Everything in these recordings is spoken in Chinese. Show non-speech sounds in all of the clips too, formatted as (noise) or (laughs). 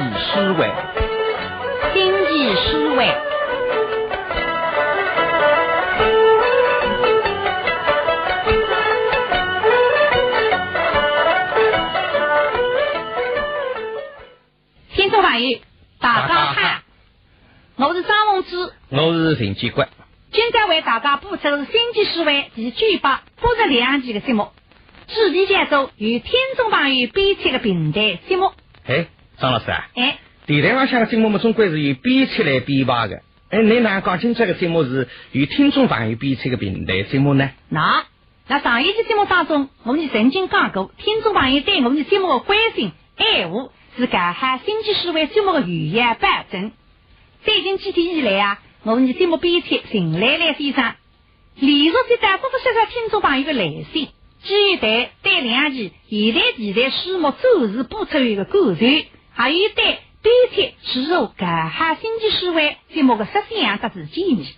诗会，经济思维。听众朋友，大家好，我是张凤芝，我是陈建国。今朝为大家播出是《星际诗会》第九百八十两期的节目，主题讲座与听众朋友编辑的平台节目。哎，张老师啊，哎，电台上向的节目嘛，总归是由编辑来编排的。哎，你哪讲清楚个节目是与听众朋友编辑的平台节目呢？那那上一期节目当中，我们曾经讲过，听众朋友对我们的节目的关心爱护。是干哈？星期四为节目的语言保证。最近几天以来啊，我们的节目编辑陈来来先生连续接到不不少少听众朋友的来信，基于对对两期现代题材书目周日播出一个感受，还有对编辑记录干哈星期四为节目的设想得知建议。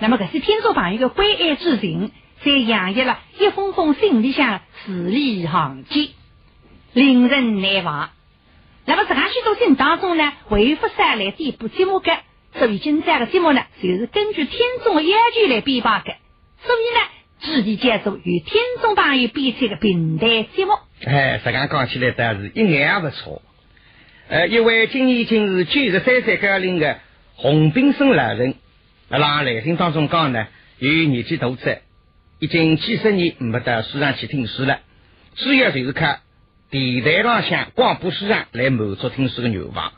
那么这些听众朋友的关爱之情，在洋溢了一封封信里向字里行间，令人难忘。那么，这样许多信当中呢，回复上来第一部节目的，所以今天的节目呢，就是根据听众的要求来编排的。所以呢，具体介绍与听众朋友编辑的平台节目。哎，这样讲起来倒是一眼也不错。呃，一位今年已经是九十三岁高龄的洪炳生老人，那来信当中讲呢，由于年纪大者，已经几十年没到书上去听书了，主要就是靠。电台上向广播书上来满足听书的愿望，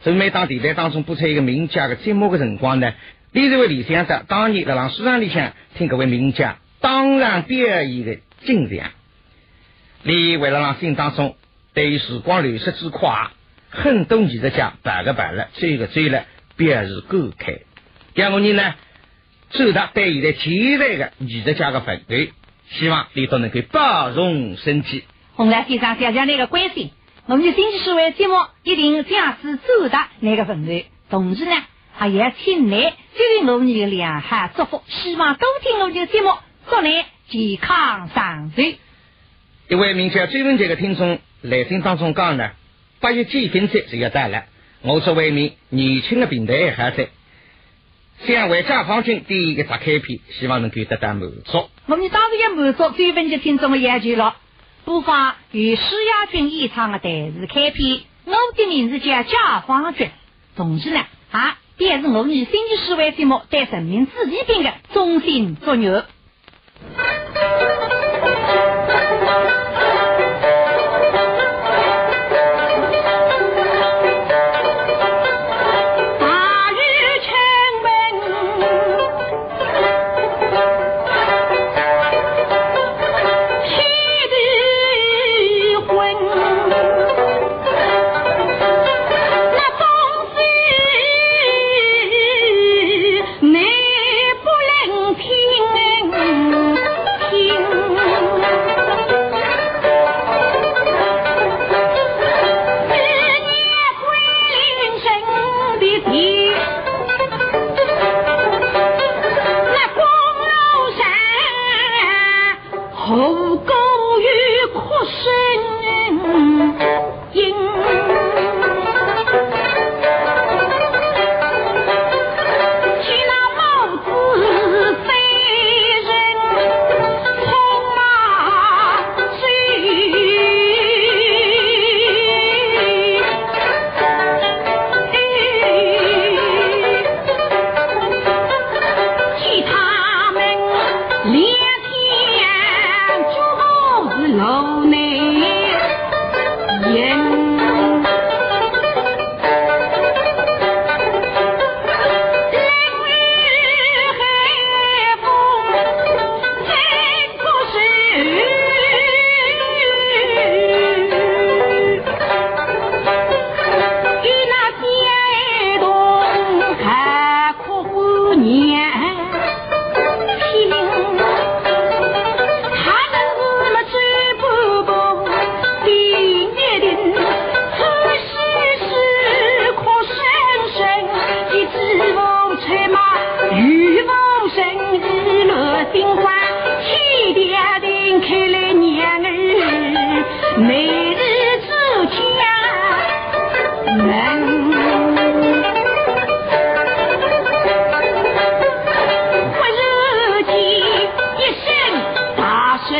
所以每当电台当中播出一个名家的节目的辰光呢，你就会联想到当年在让书上里向听各位名家当场表演的景象。你为了让心当中对于时光流逝之快，很多艺术家摆个摆了，追个追了，表示感慨。第二个人呢，走到对现在前代的艺术家的反对，希望你都能够包容身体。洪亮先生，谢谢你的关心。我们的星期四为节目一定将是走达那个份头，同时呢，还要请你给予我们的良好祝福，希望多听我们的节目，祝你健康长寿。一位名叫追文杰的听众来信当中讲呢，八月几天节就要到了，我作为一名年轻的平台爱好者，想为解放军第一个砸开篇，希望能够得到满足。我们当然要满足追文杰听众的要求了。播放与施亚军演唱的台词开篇，我的名字叫解放军，同时呢，啊，便是我们星期四晚节目对人民子弟兵的衷心祝愿。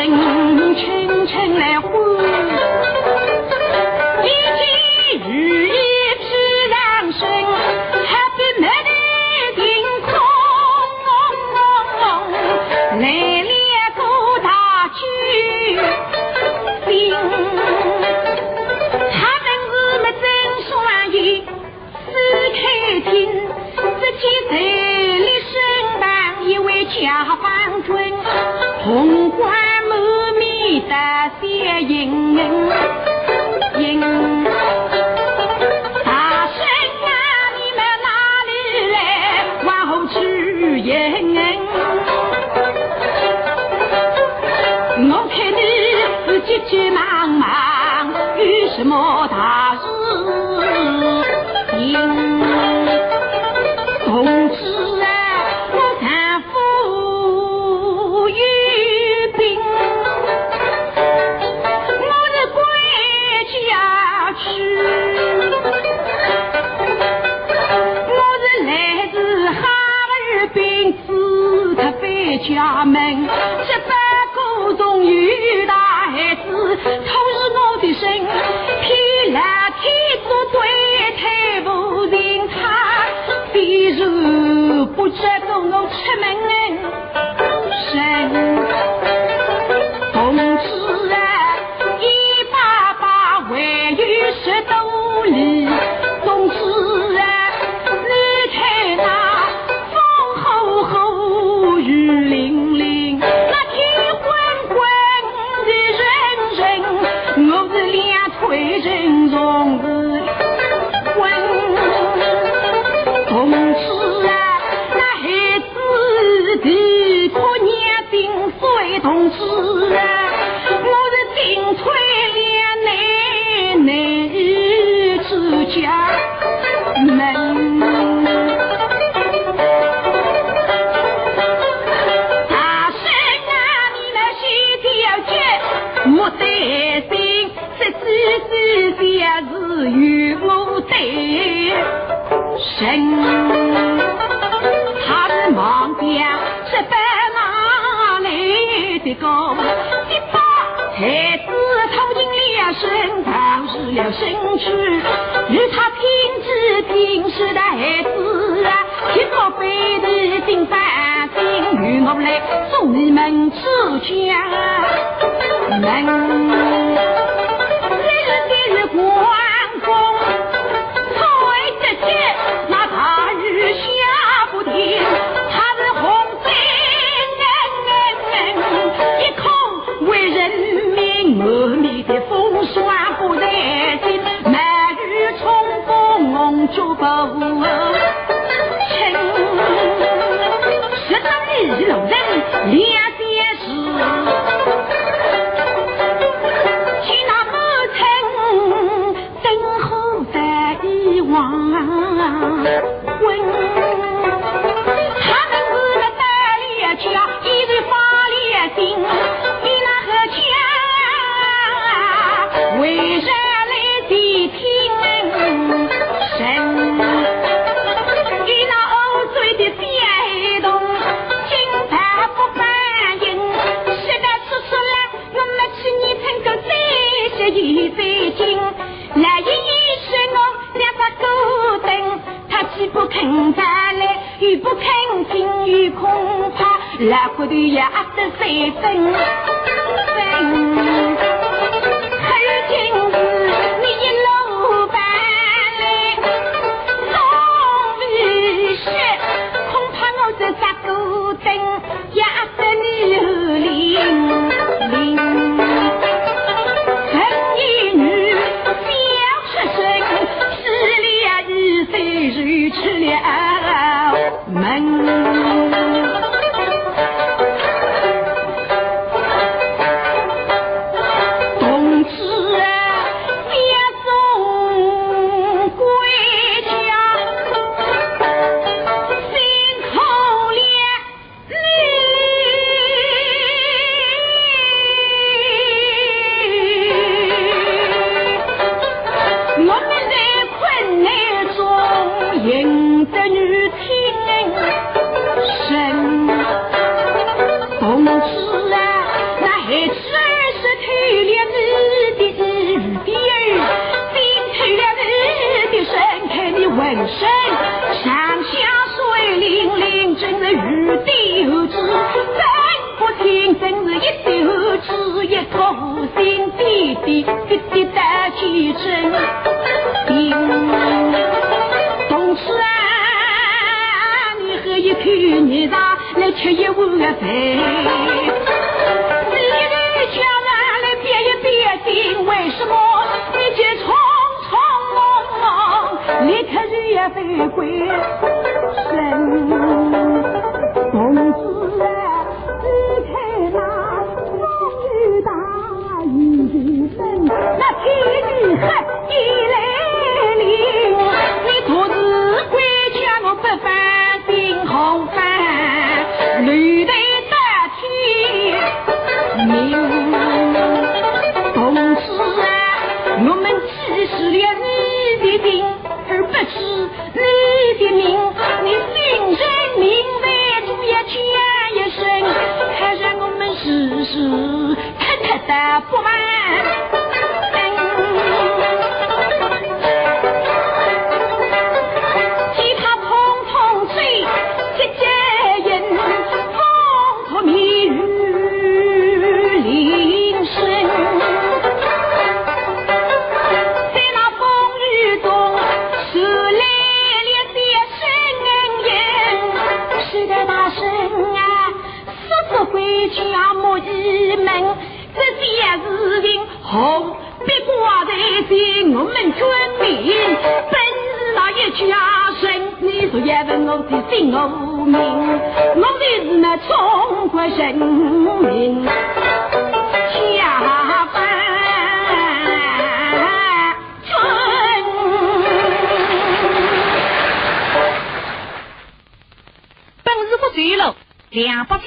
人轻轻来唤，一滴大气真，从此啊，你喝一口热茶来吃一碗饭。你的家人来别一别定，为什么你却匆匆忙忙，立刻就回归身？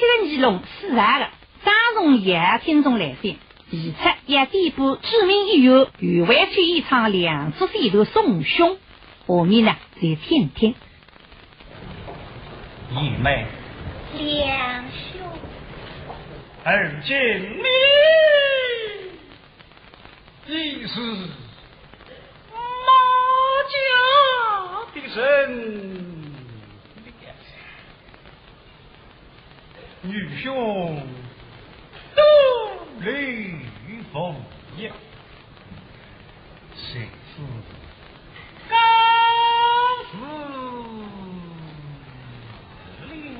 两百七十二龙四十个，张荣也听众来信，提出要点播知名音乐余万曲演唱《两只手头送兄》，下面呢再听听。姨妹，两兄，而今你已是马家的人，女兄都雷锋也，谁是刚死令。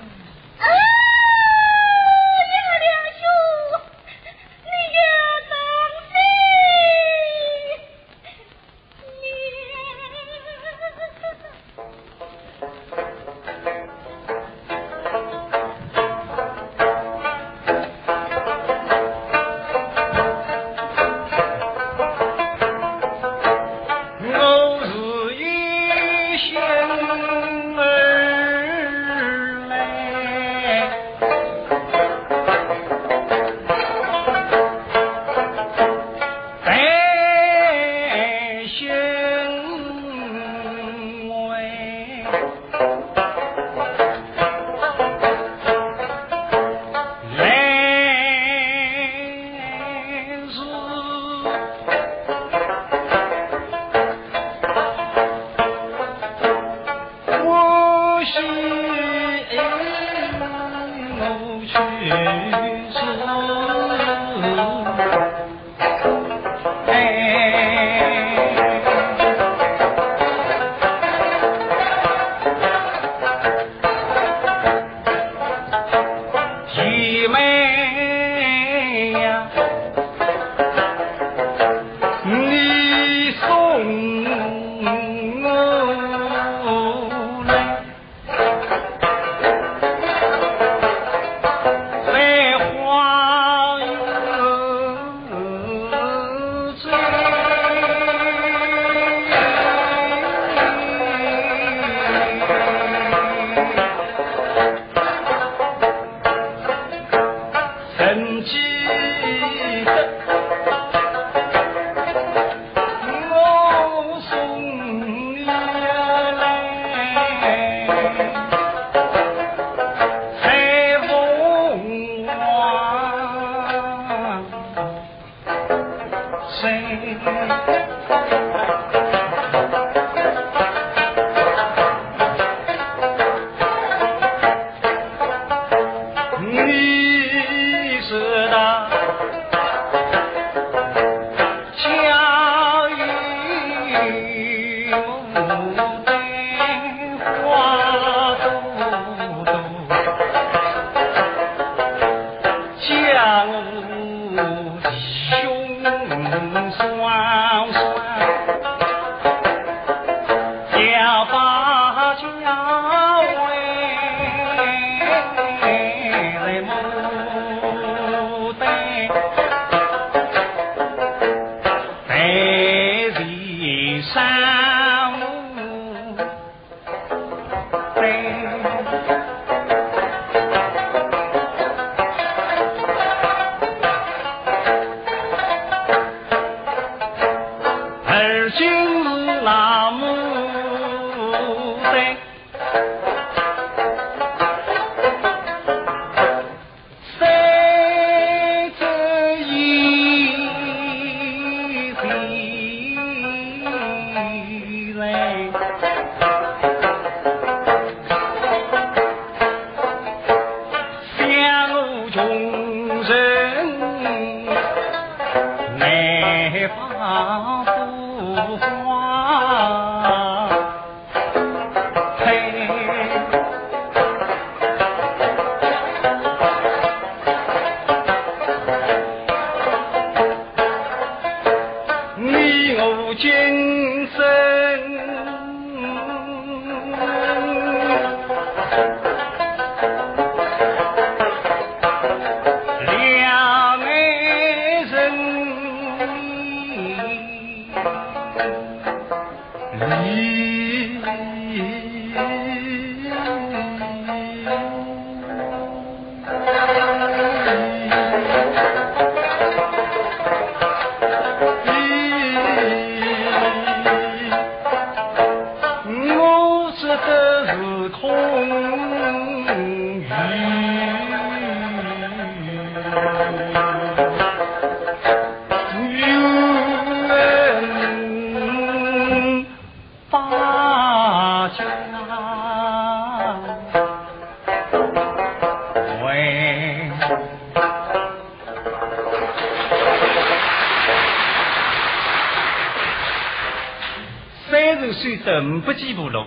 不几步路，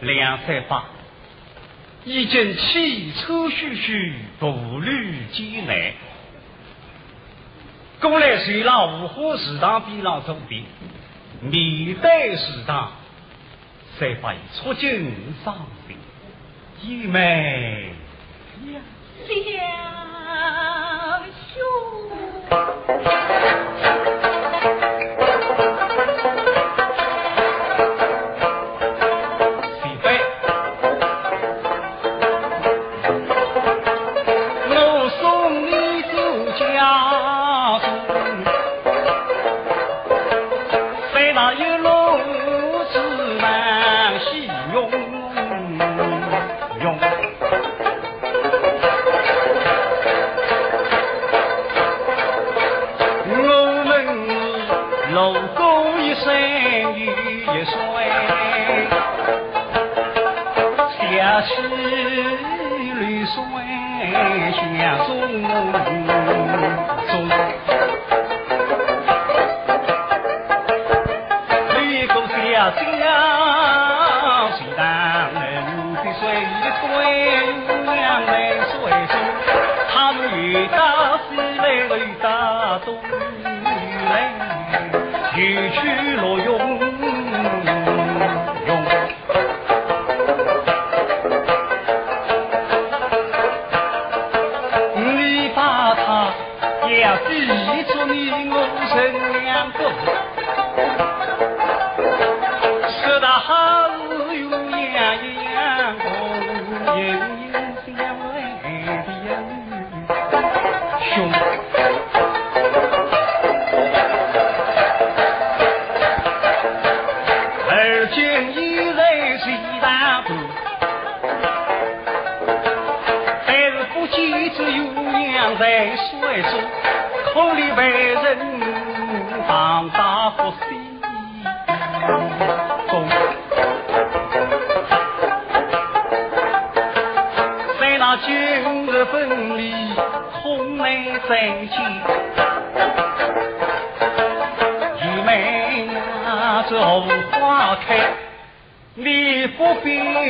两三把，已经气喘吁吁，步履艰难。过来随了五河池塘边上走边，面对池塘，才发现出尽伤心，一眉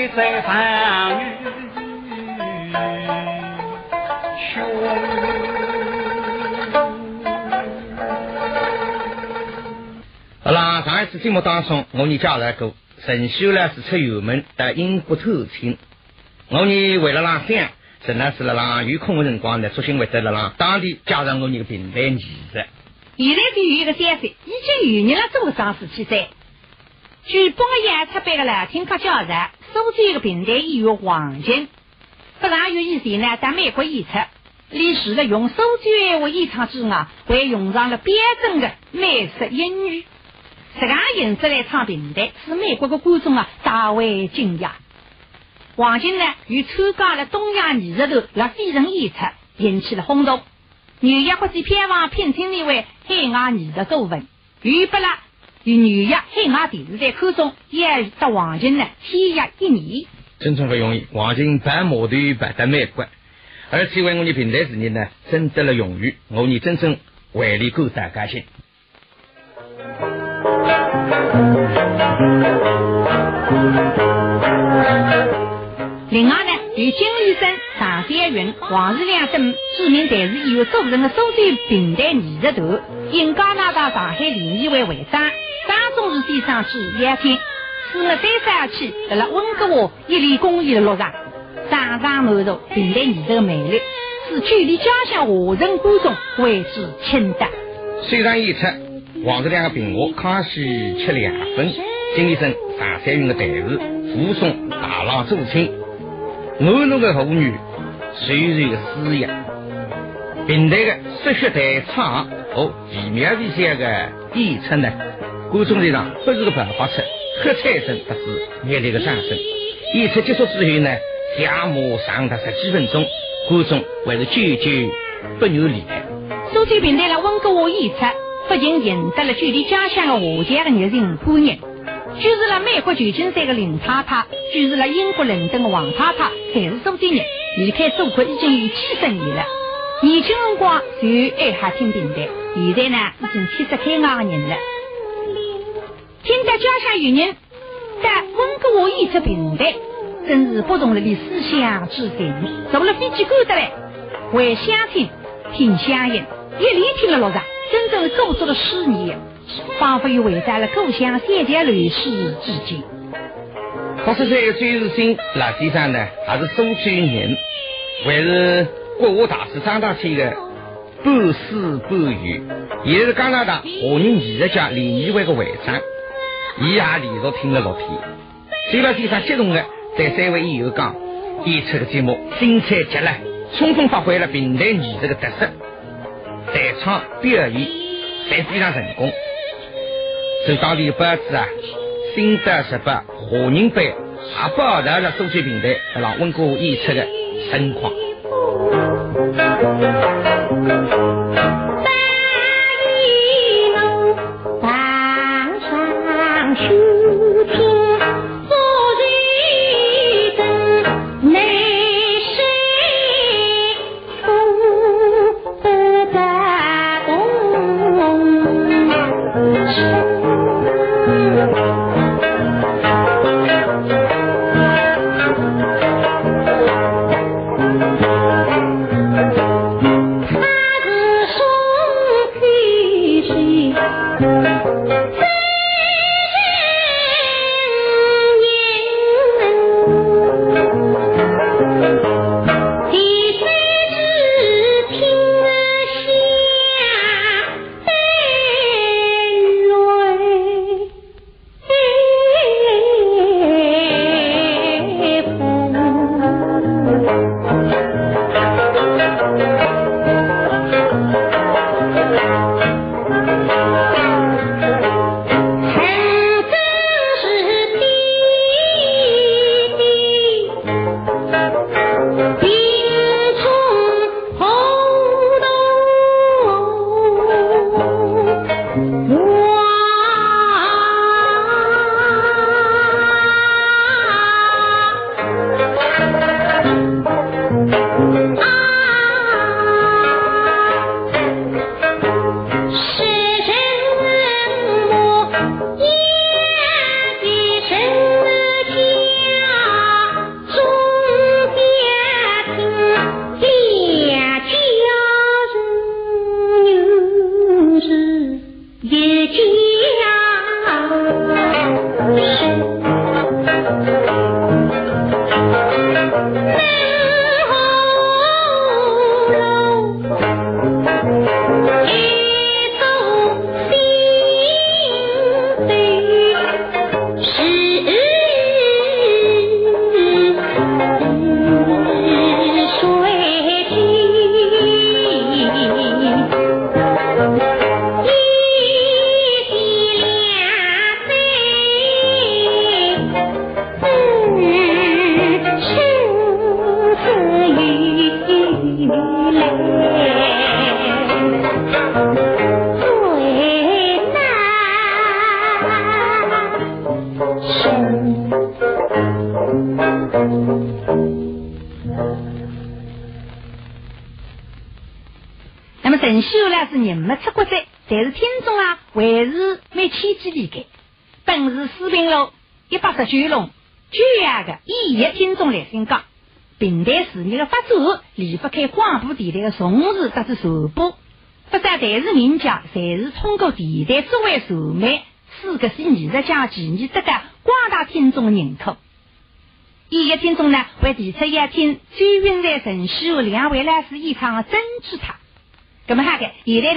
在风雨中。好啦，上一次节目当中，我你介绍过，陈修呢是出远门，但英国偷亲。我你为了让想，陈呢是了让有空的辰光呢，索性会得了让当地加上我你个平台儿子。现在比有一个三岁，已经有人了，做个上十七岁。据本个演出版的来听客介绍。苏州的平台演员黄金，不上月以前呢，在美国演出，连除了用苏州话演唱之外，还用上了标准的美式英语，这样形式来唱平台，使美国的观众啊大为惊讶。黄金呢，又参加了东亚艺术团来费城演出，引起了轰动。纽约国际片房聘请那位海外艺术顾问，与不了与纽约海外电视台口中，也得黄金呢签约一年。真正不容易，黄金白码头白得美国，而且为我们平台事业呢争得了荣誉，我们真正为你感到高兴。另外呢，与金医生、常三云、黄世亮等知名电视演员组成的苏州平台艺术团，因加拿大上海联谊会会长张忠义先生之邀请，使我三三期在了温哥华一里公园的路上，上上满足平台艺术的魅力，使距离家乡华人观众为之倾倒。虽然演出，黄世亮的评话康熙吃两分，金医生、常三云的台词附送大浪助亲。我那个妇女虽然个事业，平台的说学弹唱和奇妙的些个演出呢，观众席上不是个爆发出喝彩声，不是热烈的掌声。演出结束之后呢，下马长达十几分钟，观众还是久久不愿离开。苏州平台了温哥华演出，不仅赢得了距离家乡的华侨的热情欢迎。就是了美国旧金山的林太太，就是了英国伦敦的王太太，还是苏州人，离开祖国已经有七十年了。年轻辰光就爱哈听平台，现在呢已经七十开外的人了。听到家乡有人在温哥华演出平台，真是拨动了你思想之情。坐了飞机赶得来，还想听听乡音，一连听了六场，真正做出了思念。仿佛又回到了故乡三江流水之间。八十岁的周日新老先生呢，还是苏州人，还是国画大师张大千的半师半友，也是加拿大华人艺术家联谊会的会长。伊也连续听了六天。周老先生激动的对三位演员讲：演出的节目精彩极了，充分发挥了平台艺术的特色，弹唱表演侪非常成功。受当地的报纸啊，《新的十八华人版也包含了苏区平台让温哥演出的盛况。白上。但是听众啊还是蛮谦虚离开。本市四平路一百十九弄九亚的一亿听众来宣讲，平台事业的发展离不开广播电台的重视得知传播。不少电视名家侪是通过电台作为传媒，使这些艺术家技艺得到广大听众的认可。一亿听众呢，会提出要听周韵在陈曦和两位老师演唱的《真吉他》。那么，哈个现在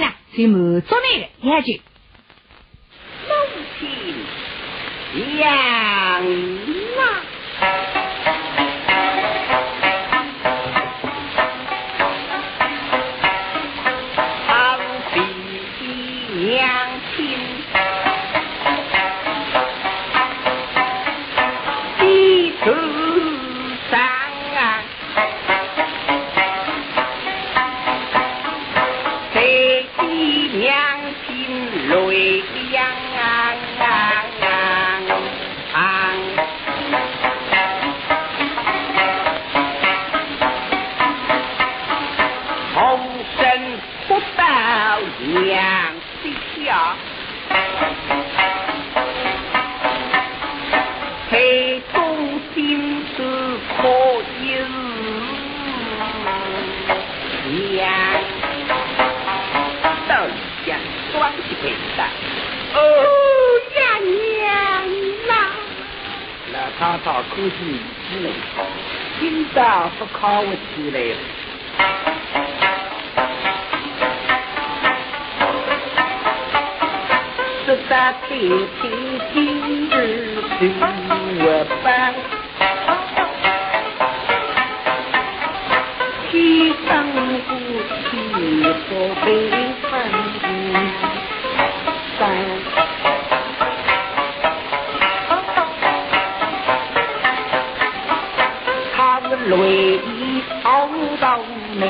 到娘的下，黑中心是可有娘，到家双起陪伴。哦呀娘呐！那他到口气之内，今早不考我起来了。十大天天今日对我办，天上不去说北方山。他们泪熬到内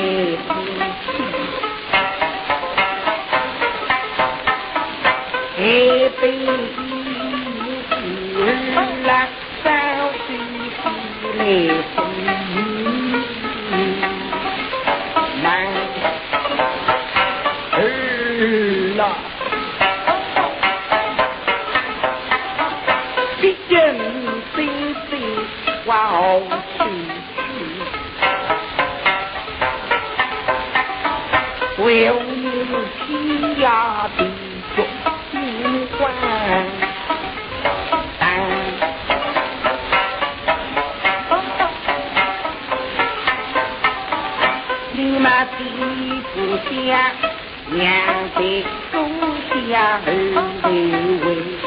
娘的东西呀儿为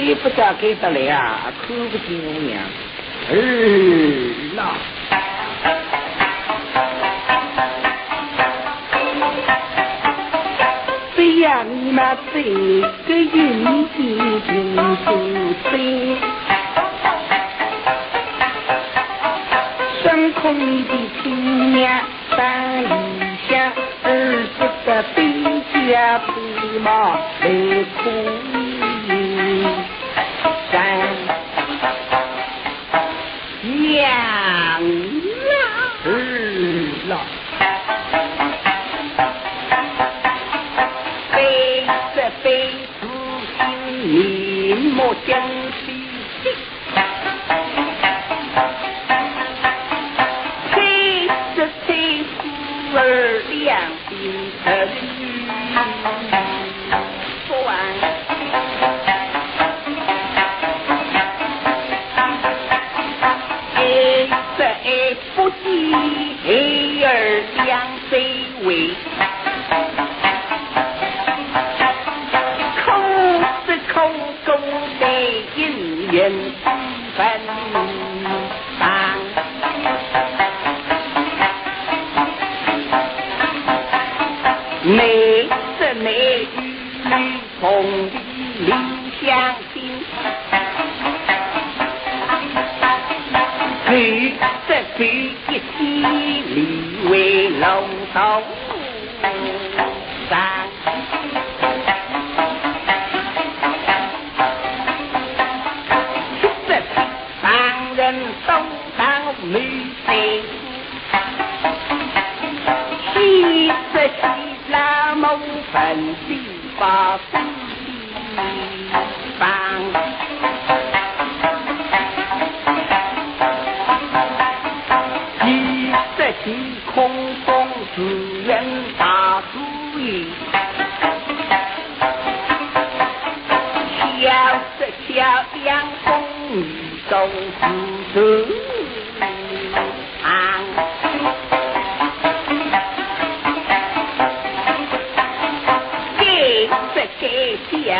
谁不得给得来啊？可不进我娘儿啦！谁呀？你妈谁面目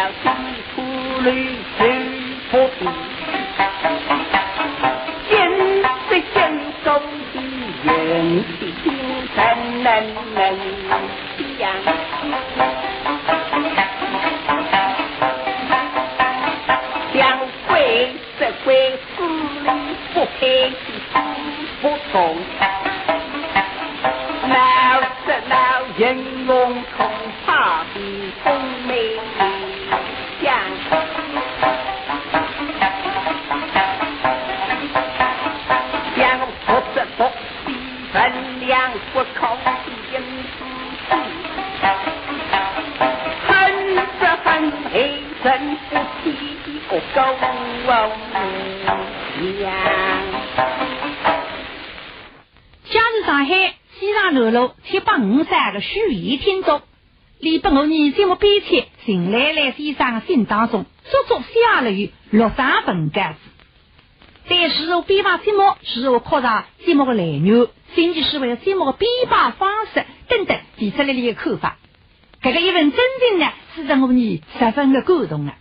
给小地铺当中，足足写了有六三份稿子。对事后编排节目、事后扩大节目的内容、甚至是为节目的编排方式等等提出来了一个看法。这个一份真正呢，使得我们十分的感动啊！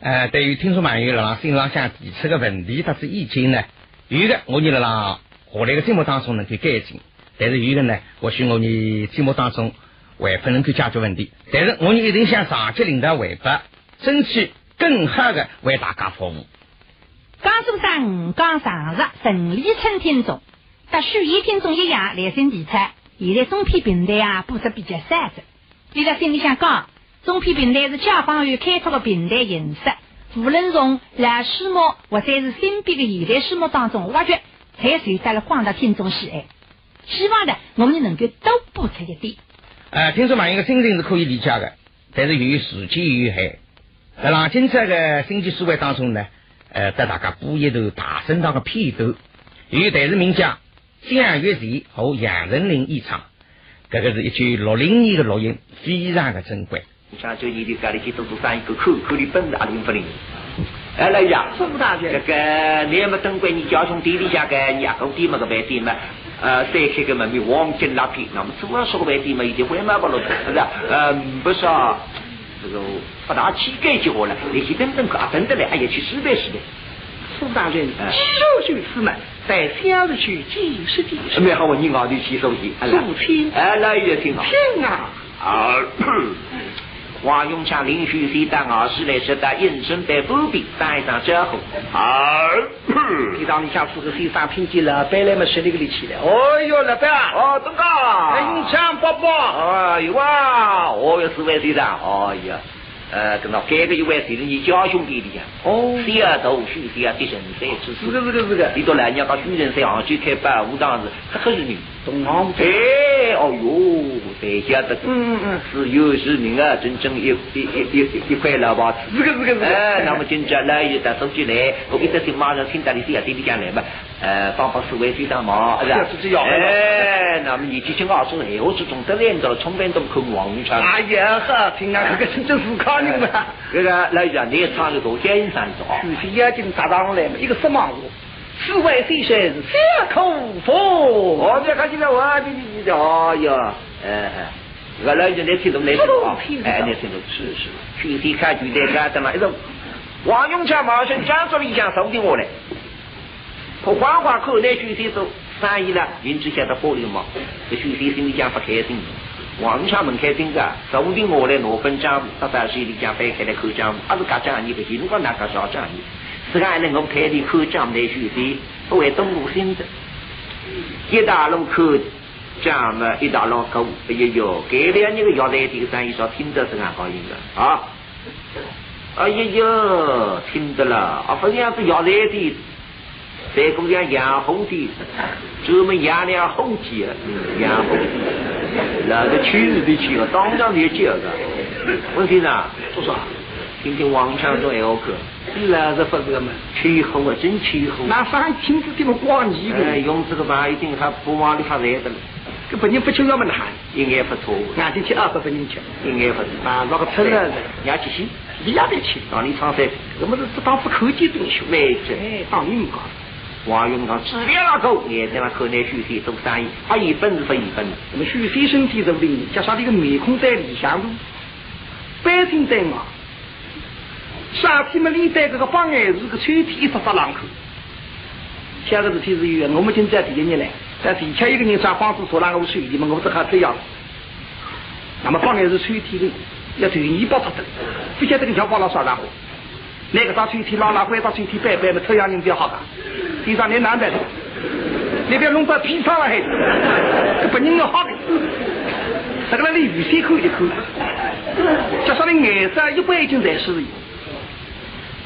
呃，对于听众朋友辣辣信浪向提出的问题或者意见呢，有的我们辣辣下来的节目当中能够改进，但是有的呢，或许我们节目当中还不能够解决问题，但是我们一定向上级领导汇报，争取更好的为大家服务。江苏省五江上日陈立春听众，和许义听众一样来信提出，现在中批平台啊布置比较散着。你在心里想讲，中批平台是解放员开拓的平台形式，无论从老书目或者是新编的现代书目当中挖掘，才受到了广大听众喜爱。希望呢，我们能够多播出一点。呃，听说马云的心情是可以理解的，但是由于时间有限，在浪今这个星期书会当中呢，呃，带大家播一段大声堂的片段，由台视名家蒋月贤和杨丞琳演唱，这个是一句六零年的录音，非常的珍贵。像就你的家里去做做生意，个口口里本是阿灵不灵。哎，来呀，苏大人这个你么等过你家兄弟里家个 nhà công ty mà cái về tiền mà ờ thế khi cái mà mi hoàng chân lapì nó chúng nó số về tiền mà 已经会买不了是吧？呃，不是啊，这个不大气概就好了，那些等等啊，等等嘞，哎呀，去失败失败。苏大人，哎肌肉就是嘛，在乡里去几十几十。没好，你熬的起手机，哎来父亲哎，来也挺好。听啊，啊，黄永强连续三打二十来十打，应声在不必带上之后，啊，你当你想负责谁上拼劲了，本来嘛十那个力气了。哦哟，老板。啊，哦，东哥，人强伯伯，啊，有啊，我有四位队长，哎呀，呃，跟到改个一位队长，你家兄弟的呀，哦。谁啊都许谁啊的人才之是。的，是的，是的，你到来你要讲许人才杭州开办武当时，可可是你。东航哎，哦哟，在下的，嗯嗯是有是人啊，整整一一一一一块老包子。是个是个是个哎，那么今朝来又打手机来，我一直听马上听到你这样对你讲来嘛，呃，帮帮四位非常忙，是吧是哎，那么你几千二十闲话之中得来到了冲边东口王永昌。哎呀，好听啊，这个真正是靠你们啊。这个来讲，你也唱个多奸上的啊。许是眼睛打上来嘛，一个什么我？四位飞神，三口佛。我这看起来我你你的，哎呀，哎。我来就来听懂来听懂啊，哎，来听懂是是，具体看具体看怎么一种，王永强马上讲着理想收听我来，可黄花口来具体都生意了，人之下的玻璃嘛，这具体心里讲不开心，王永强门开心个，说不定我来拿本账目，到大水里讲摆开来口账目，还是干账你不行，我哪个啥账你？是俺能够开的口账来学习，不为东路新的，一大路口账目，一大路口，哎呦，改两年个腰带这个生意说听得是俺高兴的啊！哎呀呦，听得了，啊，不像是腰带的。再姑娘养红的，专门养两红鸡，养红鸡，那个去日的去，当场就接个。问题呢？多少？听听王强说要课，那是不是嘛？气候啊，真气候。那上亲自这么光你哎，用这个吧，一定还不往里发热的了。这不人不吃要么难，应该不错。俺就吃二百分人吃，应该不错。啊，那个吃了，伢去洗，你也得吃。让你唱噻。我们是这当副口技东西，没错，哎，当你们讲。王永刚只练那口，也在那口内休息做生意，他一本是不一本。那么休息身体做的，加上这个面孔在理想路，百姓在嘛，夏天嘛里带这个方案是个春天一发发浪口。下个事体是有，我们今在第一年来，在地下一个人上房子说那个水的嘛，我们这还这样。那么方案是春天的，要对你包出的，不晓得个小包了啥然后。那个到春天拉拉拐到春天拜拜嘛，这样人比较好噶。地上你难的，你不要弄到皮上了还，这不人要好的。这个那里雨水口一口，加上的颜色一般已经在是。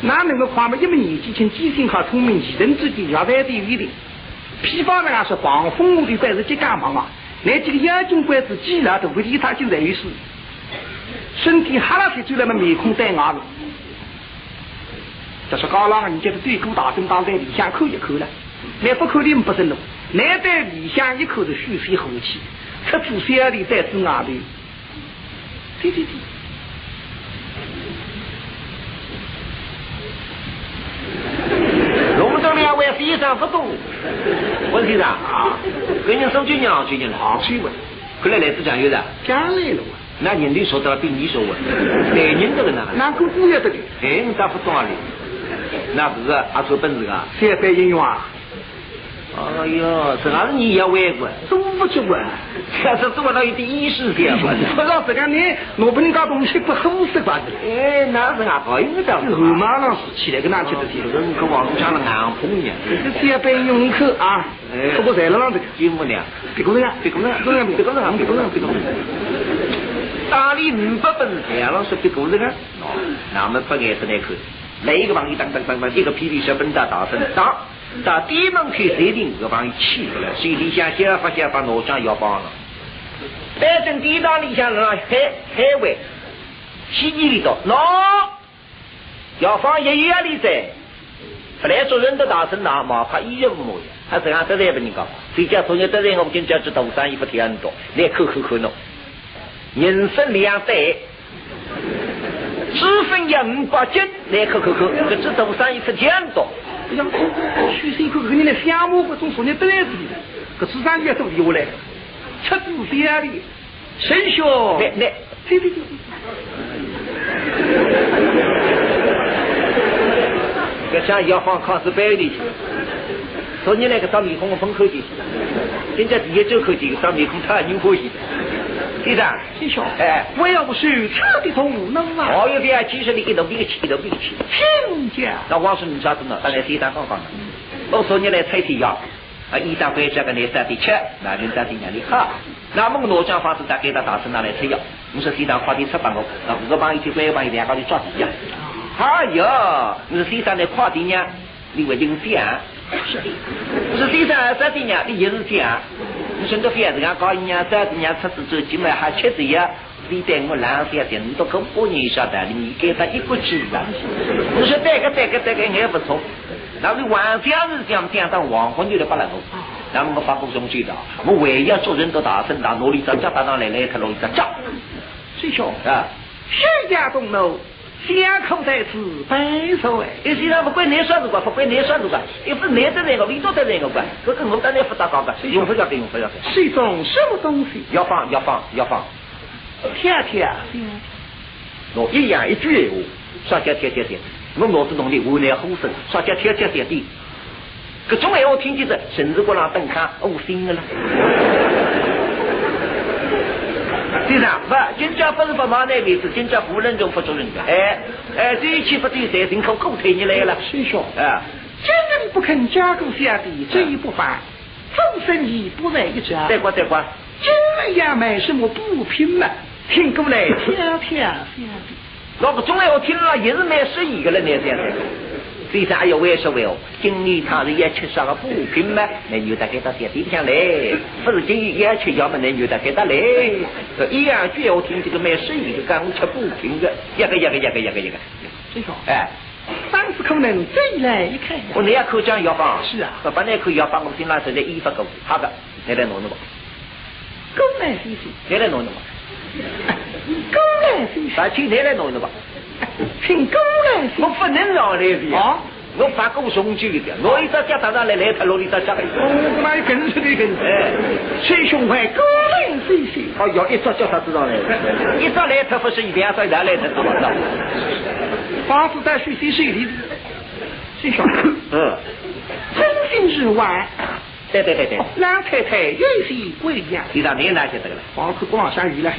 哪能够看嘛？一么年纪轻，记性好，聪明，一人之间要在的有一点。批发人家说防风的官是几干忙啊？那几个眼睛官子，既然都不理他，就在于是身体哈拉起就那么面孔带牙的。这是高浪，你就是最高大声当在理想口一口了，那不口的不是路，难得理想一口的蓄水后气，出自山里再自外的，对对对。龙州两位非常不懂，问题是啊，跟你手就娘最近好水问，看来来自江油的，江来了那人家说的比你说我，男人这个呢？哪个不要得的？哎，你咋不懂啊？你？那不是阿叔本事啊？三番应用啊！哎呦，这哪是你也外国？都不去问，这是做到有点意思的嘛？不让这个你，我不能搞东西不合适吧？哎，那是俺朋友的。后马上是起来跟哪去的？人可往家了硬碰一样。这三番应用口啊！不过在了让这个节目呢？别个人，别个人，别个人，别个人，别个人，别个人。打理五百本，杨老师别个人啊！那么不挨着那口。来一个朋友当当当当，一个霹雳小笨蛋大声当，到地门口设定个朋友气出来，心里想想发现把脑浆要帮了。反正地道里向让海海外，西里里头，喏，要放一月里在，不来做人的大声当，毛怕一人模样，还是俺得罪不人讲，谁家昨日得罪我们今朝知道生意不挺很多，来口口口喏，人生两代。只分一五八斤，来口口口，这只多生意出钱多。哎呀，许三口跟你来相骂，不总说你得子的，这只生意也都留下来，吃住三里，生肖。来来，对对对。要想要放康师班里去，昨天那个张面孔我封口去，现在第一周口去，张面孔他牛火气。先生，先生，哎，我要不是彻底从能啊！我有点其实你给头比个气，头比个气。亲家，那王叔你啥子呢？当然先生刚刚的。我说你来拆天药，啊，医生回家跟你三点吃，那就三点让你喝。那么我罗江房子再给他大声拿来拆药。你说先生快点吃饭我，那五个帮一天关一帮一两个就抓地呀。哎呦，你先生来快点呢？你为领奖？是的，是先生三点呢？你也是这样。你现在反正俺搞一年、三年出子走，今晚还吃这呀？你带我两三天，你都跟过年晓得你给他一个鸡啊！你说带个带个带个还不错，那你晚上是这样讲到黄昏就来不能够。那么我发布中去的，我唯一做人都大声大努力，咱家打上来来他弄一个家。师兄啊，谁家东楼。两口在此白首哎，有些人不管你算子管，不管你算子管，又不是你的那个，你做的那个管，这个我当然不打高个，用不着给用不着给。是一种什么东西？要放要放要放，天天，我一样一句话，说叫天天天，我脑子弄的无奈呼声，说叫天天天的，各种闲话听起来，甚至过让灯看，恶心的了。先生，不，今朝不是不忙那位置，今朝不任重不做人家。哎哎，这一期不对，谁，人口狗推你来了。师兄，啊，今日不肯加购下地，这一不凡，做生意不在一家。再过再过，今日要买什么补品嘛？听过来挑挑下地。那个总要听了也是蛮适宜的了，那先生。先生，哎呦，为什么哦？今年他是要吃啥个补品嘛？那有的给到小地上来，不是今年要吃药么？那有的给他来。这一样句我听这个蛮适宜的，刚吃补品的，一个一个一个一个一个。哎，上次可能再来一看。我那口讲药方。是啊不把那口药方我听了是在医发够，好的，你来弄弄吧，公来先生，你来弄弄吧，(laughs) 公来先生，把请你来弄弄吧。请公来。我不能让来的啊我发过送去的，我一直脚踏上来来他楼里头脚。我哪有跟出的跟？哎，崔兄还公来先生。哦，要一早 (laughs) 叫他知道 (laughs) 来，一早来他不是一两早两来他知道的。房子在水西水里的。师兄，嗯，真心是晚。对对对对，老太太有些贵呀，你到你哪晓得了？房子光下雨了还。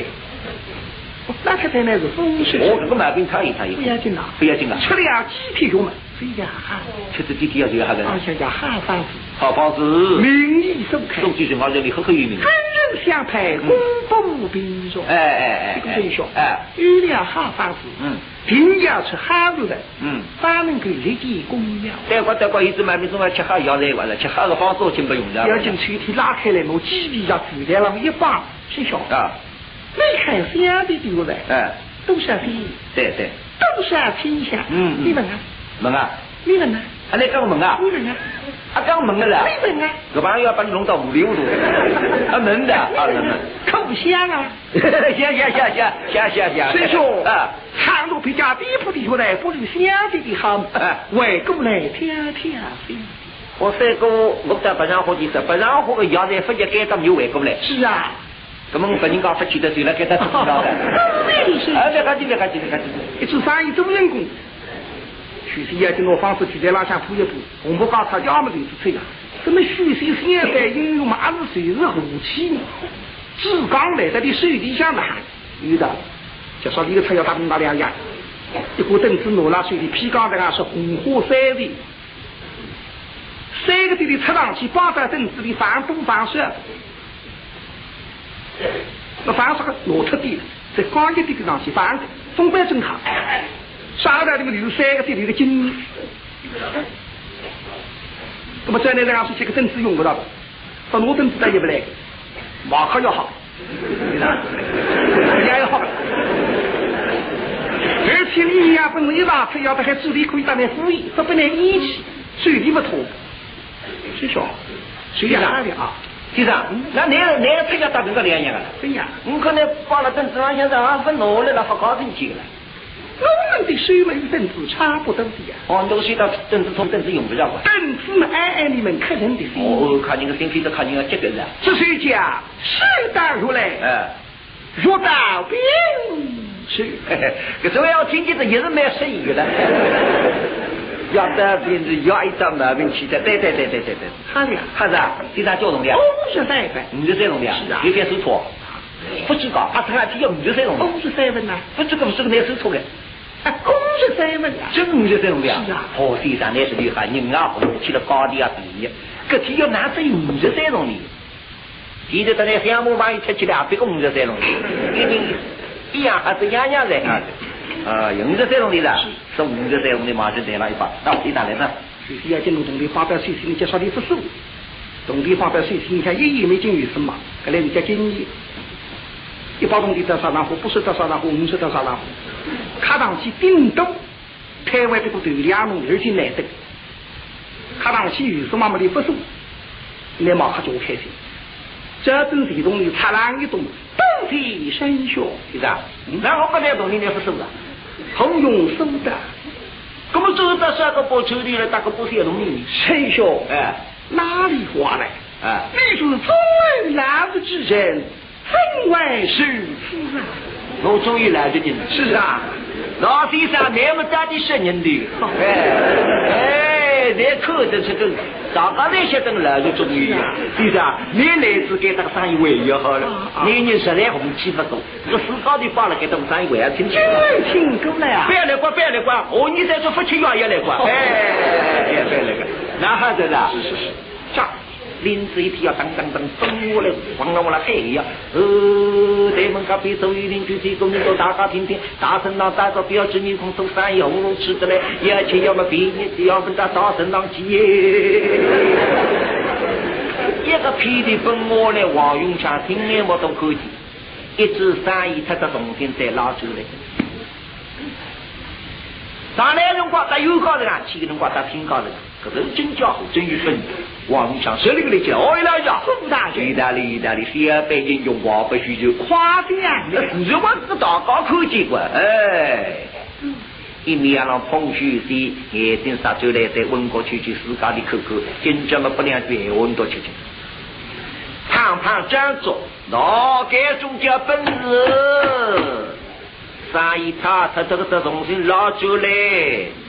老太太呢是风水，我这个毛病他一他一不要紧啦，不要紧了，吃了呀几天药嘛，这呀哈，吃这几天要就好而了。且叫好方子，好方子，名义盛开，送去是我这里赫赫有名。人人相配，公布平庸。哎哎哎这个真凶，哎，有了好方子，嗯，定要吃好肉的，嗯，方能够立即供养。对过对过，一直买没中要吃好药来完了，吃好的方子我真不用了。要进抽屉拉开来，我鸡皮要自在了，我一绑，师兄，啊，你看相的对不对？哎，都是非，对对，都是天下。嗯嗯。你问啊，问啊，你问啊，啊你讲问啊，你问啊，啊讲问的了，你问啊，这玩意要把你弄到五里糊涂，(laughs) 啊能的，啊。能的，口香啊。行行行行行行行，师兄，啊，长路比较地铺地下来，不如相的的好。哎，为过来天天飞。我三哥，我在不让火的说，不让火的药材不一改到又回过来，是啊，那么我把人家不起的水了，给他知道的。哎，别客气，别客气，别客气。一做生意做人工。许是要跟我方式就在拉向铺一铺，我不告他要么就是吹啊。什么许是现在应用马是随时武器呢？只刚来的的水底下呢，有的就说你个车要打东打两样，一个凳子挪拉水里，皮缸的啊是红火三的，三个弟弟插上去，绑在凳子里防东防西。那防啥个挪出地，在刚一地的上去防风板正好。上来这个就是三个地里的经验。那么再来这样是这个凳子用不到的，不挪凳子咱也不来，马克要好，也要好。而且你呀，本一上车要的还助力可以当来敷衍，这不能义气，水力不通。师兄，水也大的啊，先生，那你那个车要打跟个两样的，对呀。我可能放了凳子上，现在啊分挪了了，好高兴去了。我们的手门凳子差不多的呀，哦，那个水到凳子从凳子用不着啊。凳子嘛，按按你们客人的心。哦，看你个身体都看你个这个人。这是讲手到如来，哎，若到兵是。嘿嘿，这种要听见的也是蛮适宜的。要得病是要一张毛病起的，对对对对对对。好的呀，哈子啊，经常交通的，五十三分，五十三种的，是啊有点手错。不知道，他这还要五十三种的，五十三分呐，不这个不是个难手错的。啊，五十三分啊，真五十三种的是啊哦，先生那是厉害，人啊，去了高低啊比，搿天要拿只有五十三种的。现在等来项目万一出去了，别个五十三种的，一人一样还是样样在啊。啊，五十三种的了，是五十三种的嘛就带了一把，到你哪来呢？就是要进入东地发表水性，介绍你不输。东地发表水性，你看一也没进有什么，搿来人家经验。一包东地到沙浪湖，不是到沙浪湖，五十到沙浪湖，卡上去顶多台湾这个头两弄而且难得，卡上去有什么没的不输，那马上就开心。这阵水动里擦浪一动，东地生效，是不是啊？然后不来动你来不收了。红用手的那么走到三个包抽里了，打个包些东西，生效，哎哪里话来？哎，你是中外男子之人，分外是夫啊！我终于来得及了。是啊，老先生那么大的十人的，哎哎，哎，那可的这个，大家那些等来就中医呀，是不是啊？你来自给这个生意为要好了，年年十来红气不够，这个市高的放了给这个生意为啊，听清。听过了啊不。要来管，不要来管，哦，你在这夫妻药也来管，哎，不要来管，那好着啦。是是是，这林子一天要当当当，等我来，咣啷我来喊一样。呃，对门隔壁周玉邻居这个人都大家听听，大声郎打着标志面孔走山有路吃的嘞，要钱要么便宜，只要问他大声郎急耶。一个屁的本我来，王永强听眼我都看见，一只生意出的重新再拉出来。上来辰光，他有高头啊，去个辰光他听高头，头真叫好，真有分。王永强手里个来讲，哎，来讲，副大人意大利，意大利，小北京用华不需求，夸奖那自然我这个大高看见过，哎。一面让碰虚的眼睛杀出来，再问过去去自家的口口，真正么不两句闲话你都吃吃。胖胖张作，脑干中叫本事。生意差，他这个这重新捞出来，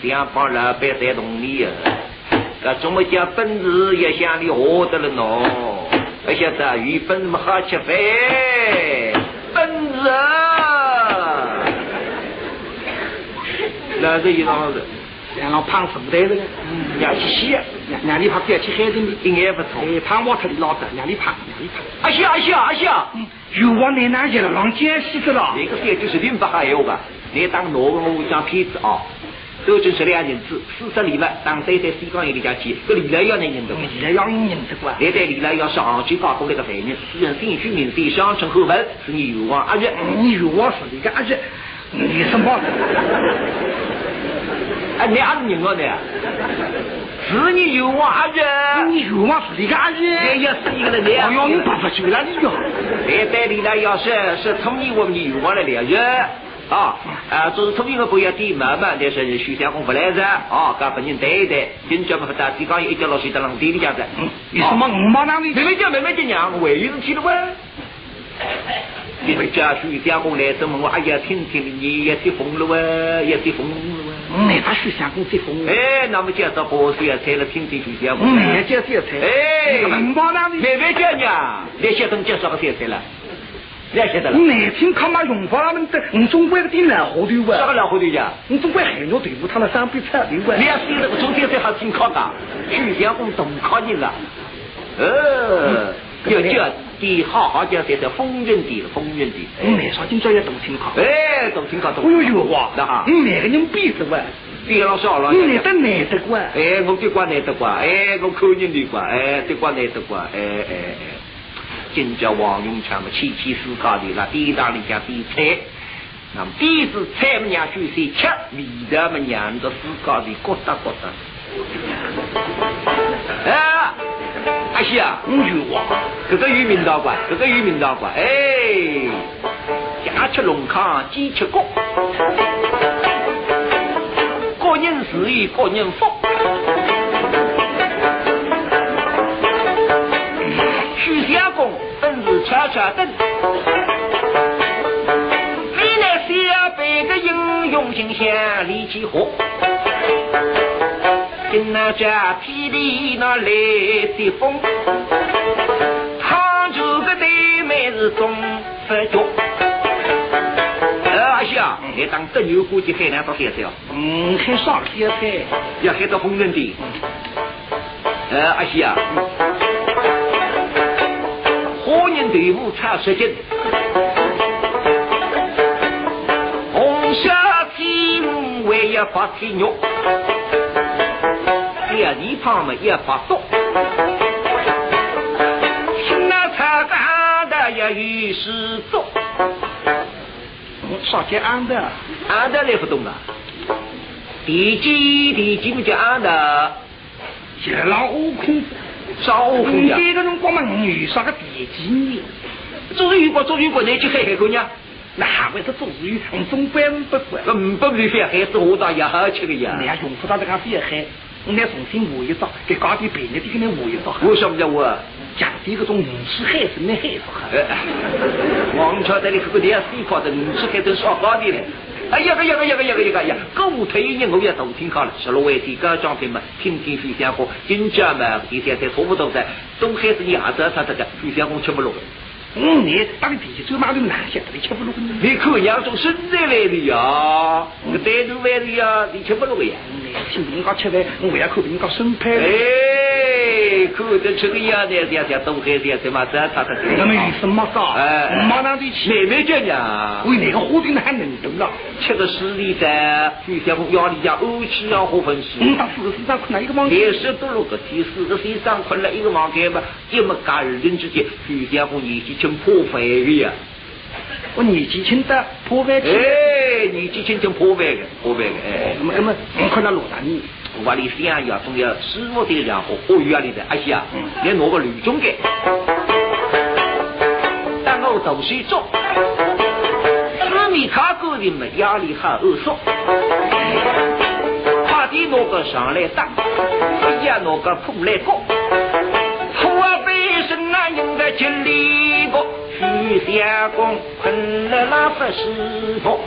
两帮老板在同你啊。搿怎么叫本事也向你活得了喏？不晓得鱼本事么好吃饭，本事啊！那是一桩事，让老胖手袋人，让去洗，让让你怕不要去海里一眼不错。哎，胖我特里老的，让你胖，让你胖。阿西阿西阿西啊！有往奶奶去了，让姐洗着了。那个三就是零不还有吧？你当哪个我讲骗子啊？都真是两银子，四十里外当对对西江一里家去，这李来要能认得吗？你来要你认得过？来对李来要上去搞过来个犯人，私人姓许名谁，相称后文，是你有望阿月。你有我是你个阿日，你什么？哎，你阿是人哦你，是你有望阿月。你有我是一个阿你日。要是一个人，你哎呦，你爸爸救了你哟！来对李来要是是从你我们有望来了月。啊，啊，做是聪明的不要点慢慢，但是徐相公不来着，啊，跟本人对对，今朝么不打，西江一脚老水在浪地里家子，你什么五毛那里？妹妹讲妹妹讲娘，我为有事体了喂。你们家徐相公来这么我哎呀，听听你也听疯了喂，也听疯了喂。嗯，那他许相公最疯。哎，那么介绍包水啊，菜了听听徐相公。哎，五毛那里。妹妹讲娘，你晓得介绍个菜菜了？你也晓得了？你难听看嘛，用法他们的，你总归个点老糊涂啥个哇！老糊涂呀？你总归海牛队伍他们三比三对哇你？要是那个中间最好听考的，徐相公懂考你了。呃，要叫地好好叫这叫丰润地了，丰润地。你难说今朝要懂听考。哎，懂听考懂。哎呦呦哇！那哈，你哪个人比着哇？比老少了。你难得难得过！哎，我对关难得关，哎，我口人的关，哎，对关难得关，哎哎哎。今朝王永强嘛，七七四高的那第一档里向比菜，那么第一次菜么娘就是吃，味道么娘的四高的咕哒咕哒。(laughs) 哎，阿西啊，你有哇！这个有名道馆，这个有名道馆，哎，家吃龙康，鸡吃骨，个人自有个人福。许相公本是悄悄等，未来小辈的英勇形象力气活。跟那家霹雳那来的风，杭州个对面是中佛脚。呃，阿西啊，你当真牛估计海南到现在哦，嗯，很少些菜。要海到红人的。呃，阿西啊，花人队伍差十斤，红霞天母还要发天肉，第二旁嘛要发刀，新那菜干的也有事做，少些安的，安的来不懂啊，地基地基么叫安的，就让悟空。少悟空呀。你这个辰光嘛，你遇上个地基呢？做鱼国做鱼国，你去海海姑娘，那还会是做鱼？你总管不管？那五百里海海子我当也好吃的呀你。要用不到这个边海，我来重新画一张，给高点便宜点给你画一张。我晓不晓得我？讲的这种五尺海参的海参哈。哎，王桥这里这个店四块的，五尺海参少高点嘞。哎呀个呀个呀个呀个呀个呀！歌舞退役我也都听好了，十六位的歌奖品嘛，听听徐相公，金家嘛，第三才差不多噻，东海是伢子他这个徐相公吃不落。嗯，你当地走马路哪些你吃不落？你可养种生在来的呀，那个带头来的呀，你吃不落个呀？听人家吃饭，我也看人家生派。哎，可得吃个呀，这这这东海这什么这他他那么有什么高？哎，马上得去。妹妹讲呀，为哪个花瓶还能动了？吃个十里噻，徐小红压力家怄气啊，何分事？嗯，到四个身上困了一个房间。连多六个天，四个身上困了一个房间嘛，一么干二人之间，徐小红年纪轻破费的呀。我年纪轻的破费哎，年纪轻就破费的，破费的哎。那么那么，我看到罗大你，我里想要总要师傅的然后哦院里的阿西啊，连拿个女中的，但我都是做，四面卡个人们压力很恶说，快点拿个上来打，不要拿个铺来过，破啊背身啊应该尽力过。徐相公困了那不师傅，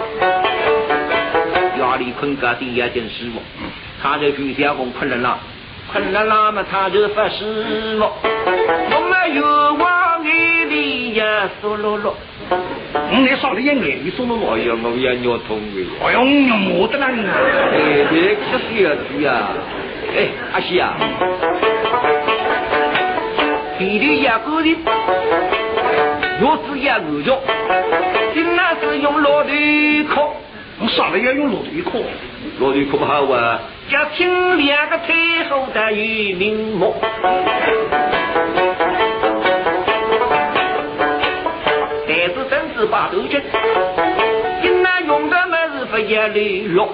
家里困个第一件事务，他就徐相公困了。那，困了那么他就发誓了，我们有往眼里呀嗦啰啰，我那少了一眼里嗦啰啰，哎呀我也尿痛的，哎呀我没得了啊，哎这可是要注呀，哎阿西啊，弟弟也过的。肉子也饿着，今那是用骆驼壳，我上来要用骆驼壳，骆驼壳不好啊，叫听两个太后的与名目，但是真是把头巾，今那用的么是不也利落，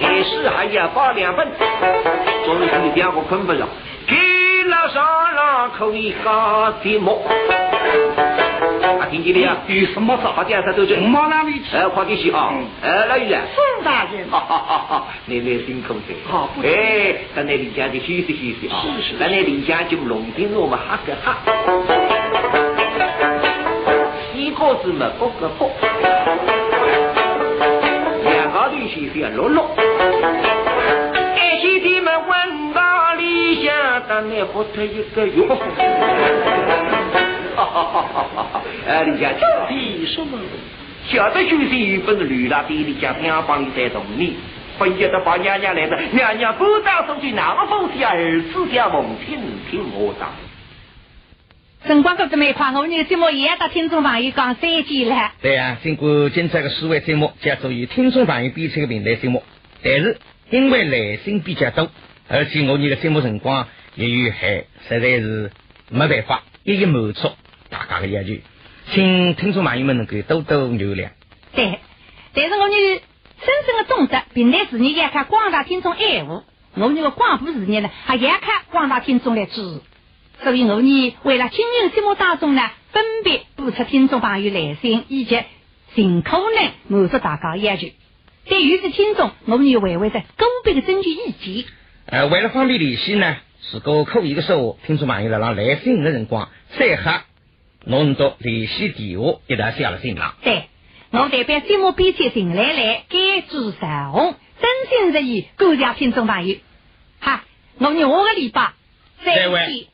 开始还要发两份，终于两个困不着。上了口一个的木，听见了呀？有什么事？快点，他都去。马哪里去？哎，快点去啊！哎，老爷，孙大人，哈哈哈哈！奶奶辛苦了。好，哎，等你离家就休息休息啊！是是。等你离家就弄点我们哈个哈。一个子嘛，各个各。两个女婿是要落落。弟们问到理想。当年活他一个月，哈哈哈哈哈！哎，李家弟什么？晓得就是一份驴拉地里家边帮你带动你，分一的把娘娘来的，娘娘不当手去，那么风是儿子家梦，听听我讲。辰光过这么快，我们这个节目也要到听众朋友讲再见了。对啊，经过今朝个四位节目，叫做与听众朋友比出个平台节目，但是因为来信比较多，而且我们个节目辰光。也有限，实在是没办法，一一满足大家的要求，请听众朋友们能够多多原谅。对，但是我们深深的懂得平台事业也看广大听众爱护，我们的广播事业呢，还要看广大听众来支持。所以我呢为了今日节目当中呢，分别播出听众朋友来信，以及尽可能满足大家要求。对于是听众，我们也会会在个别的征求意见。呃，为了方便联系呢。如果可以的时候，听众朋友来让来信的辰光，再合侬都联系电话一道写了信了。对，我代表节目编辑陈来来，感祝彩虹，真心实意感谢听众朋友。好，我们下个礼拜再会。